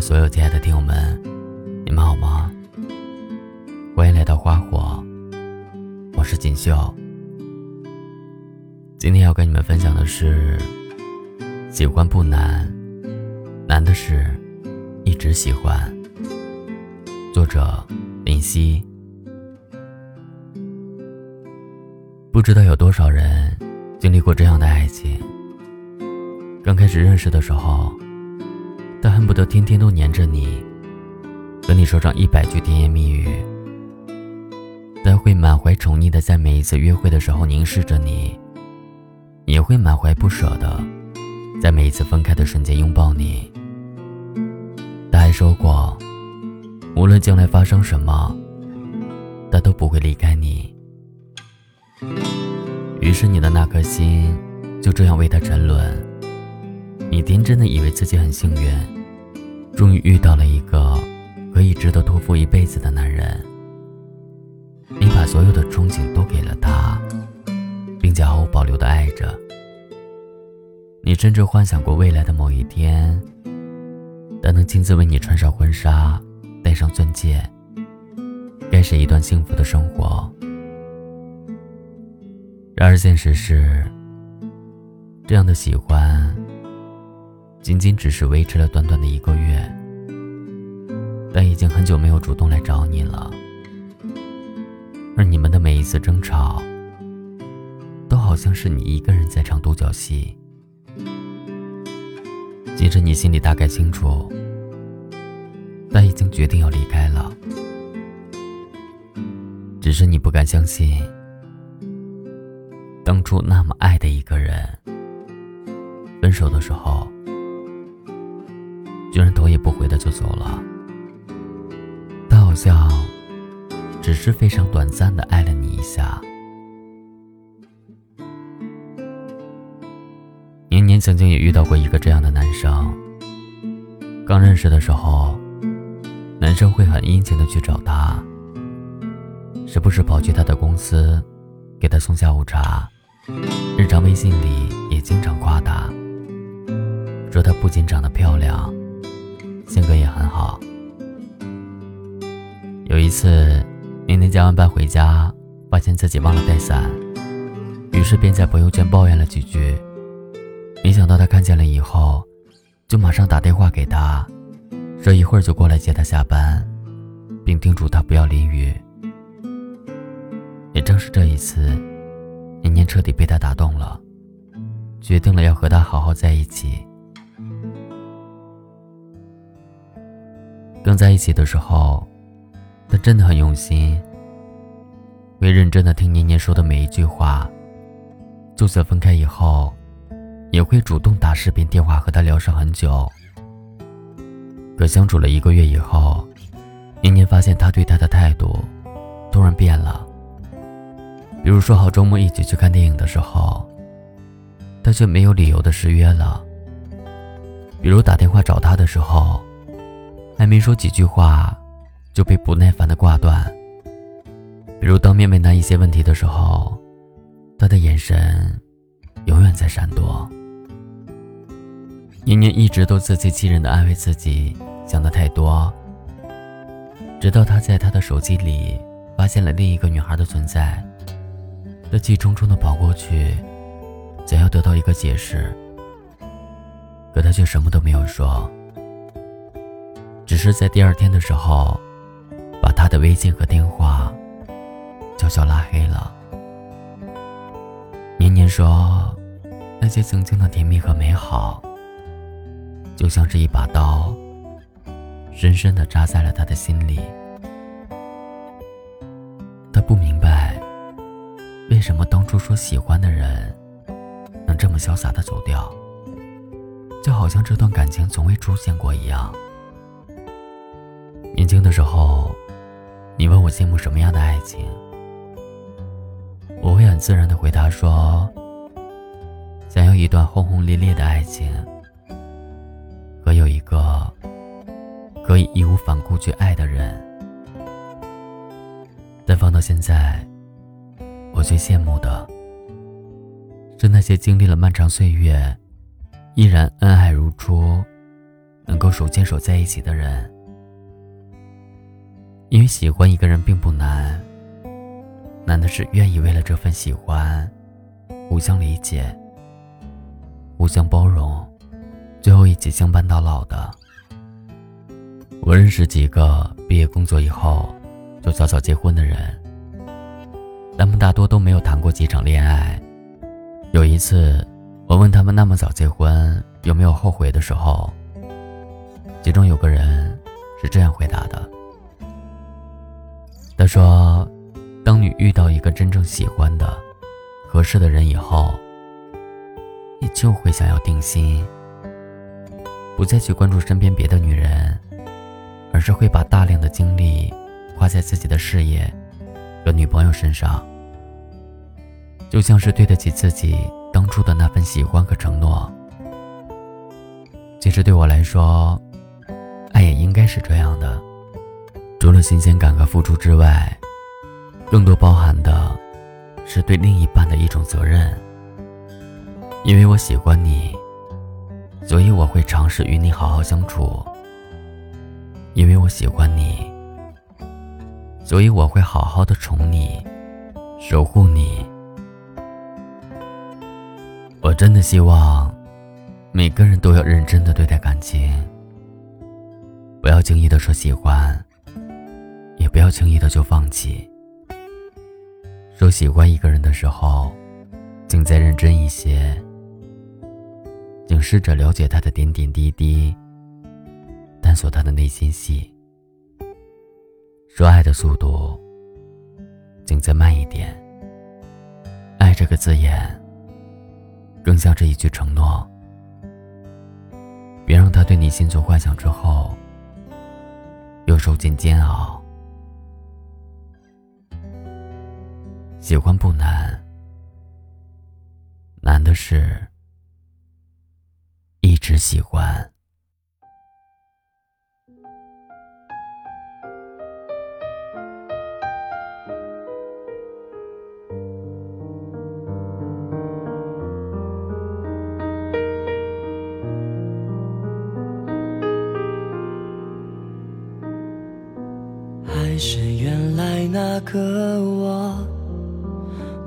所有亲爱的听友们，你们好吗？欢迎来到花火，我是锦绣。今天要跟你们分享的是：喜欢不难，难的是一直喜欢。作者林夕。不知道有多少人经历过这样的爱情。刚开始认识的时候。他恨不得天天都黏着你，和你说上一百句甜言蜜语。他会满怀宠溺的在每一次约会的时候凝视着你，也会满怀不舍的在每一次分开的瞬间拥抱你。他还说过，无论将来发生什么，他都不会离开你。于是你的那颗心就这样为他沉沦。你天真的以为自己很幸运，终于遇到了一个可以值得托付一辈子的男人。你把所有的憧憬都给了他，并且毫无保留的爱着。你甚至幻想过未来的某一天，他能亲自为你穿上婚纱，戴上钻戒，开始一段幸福的生活。然而现实是，这样的喜欢。仅仅只是维持了短短的一个月，但已经很久没有主动来找你了。而你们的每一次争吵，都好像是你一个人在唱独角戏。其实你心里大概清楚，但已经决定要离开了，只是你不敢相信，当初那么爱的一个人，分手的时候。居然头也不回的就走了。他好像只是非常短暂的爱了你一下。年年曾经也遇到过一个这样的男生。刚认识的时候，男生会很殷勤的去找他，时不时跑去他的公司，给他送下午茶，日常微信里也经常夸他，说他不仅长得漂亮。性格也很好。有一次，年年加完班回家，发现自己忘了带伞，于是便在朋友圈抱怨了几句。没想到他看见了以后，就马上打电话给他，说一会儿就过来接他下班，并叮嘱他不要淋雨。也正是这一次，年年彻底被他打动了，决定了要和他好好在一起。刚在一起的时候，他真的很用心，会认真的听年年说的每一句话。就算分开以后，也会主动打视频电话和他聊上很久。可相处了一个月以后，年年发现他对他的态度突然变了。比如说好周末一起去看电影的时候，他却没有理由的失约了。比如打电话找他的时候。还没说几句话，就被不耐烦的挂断。比如当面问他一些问题的时候，他的眼神永远在闪躲。年年一直都自欺欺人的安慰自己，想的太多。直到他在他的手机里发现了另一个女孩的存在，他气冲冲的跑过去，想要得到一个解释，可他却什么都没有说。只是在第二天的时候，把他的微信和电话悄悄拉黑了。年年说，那些曾经的甜蜜和美好，就像是一把刀，深深的扎在了他的心里。他不明白，为什么当初说喜欢的人，能这么潇洒的走掉，就好像这段感情从未出现过一样。年轻的时候，你问我羡慕什么样的爱情，我会很自然的回答说：想要一段轰轰烈烈的爱情，和有一个可以义无反顾去爱的人。但放到现在，我最羡慕的是那些经历了漫长岁月，依然恩爱如初，能够手牵手在一起的人。因为喜欢一个人并不难，难的是愿意为了这份喜欢，互相理解、互相包容，最后一起相伴到老的。我认识几个毕业工作以后就早早结婚的人，他们大多都没有谈过几场恋爱。有一次，我问他们那么早结婚有没有后悔的时候，其中有个人是这样回答的。他说：“当你遇到一个真正喜欢的、合适的人以后，你就会想要定心，不再去关注身边别的女人，而是会把大量的精力花在自己的事业和女朋友身上，就像是对得起自己当初的那份喜欢和承诺。其实对我来说，爱也应该是这样的。”除了新鲜感和付出之外，更多包含的是对另一半的一种责任。因为我喜欢你，所以我会尝试与你好好相处。因为我喜欢你，所以我会好好的宠你，守护你。我真的希望每个人都要认真的对待感情，不要轻易的说喜欢。不要轻易的就放弃。说喜欢一个人的时候，请再认真一些，请试着了解他的点点滴滴，探索他的内心戏。说爱的速度，请再慢一点。爱这个字眼，更像是一句承诺。别让他对你心存幻想之后，又受尽煎熬。喜欢不难，难的是一直喜欢。还是原来那个我。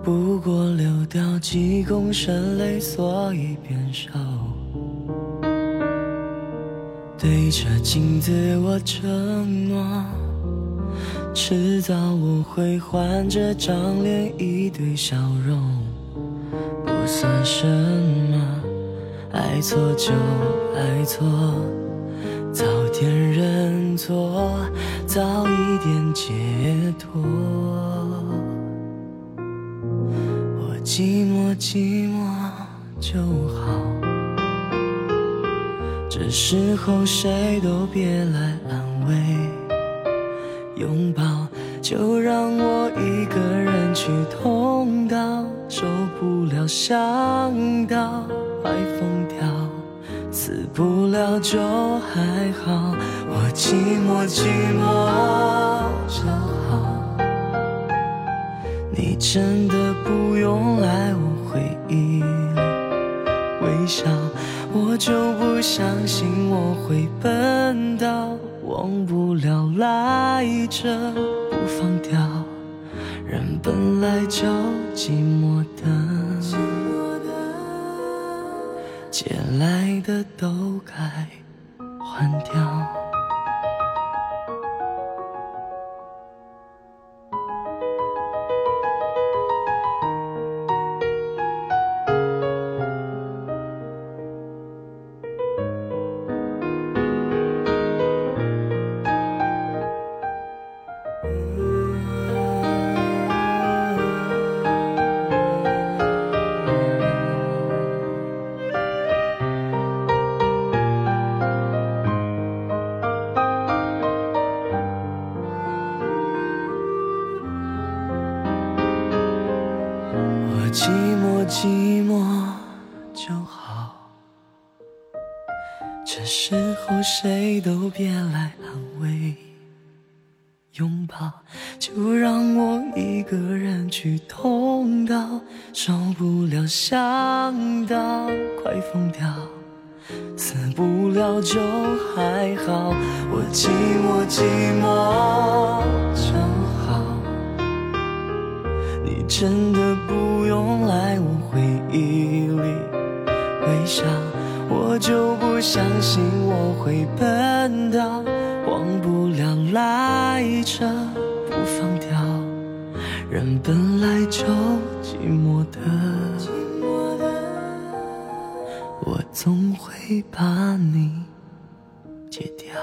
不过流掉几公升泪，所以变瘦。对着镜子我承诺，迟早我会换这张脸，一堆笑容，不算什么。爱错就爱错，早点认错，早一点解脱。寂寞寂寞就好，这时候谁都别来安慰，拥抱就让我一个人去痛到受不了，想到快疯掉，死不了就还好，我寂寞寂寞。真的不用来我回忆微笑，我就不相信我会笨到忘不了赖着不放掉。人本来就寂寞的，借来的都该还掉。我就好，这时候谁都别来安慰，拥抱就让我一个人去痛到受不了，想到快疯掉。死不了就还好，我寂寞寂寞就好。你真的不用来我忆里微笑，我就不相信我会笨到忘不了来着不放掉。人本来就寂寞的。我总会把你戒掉。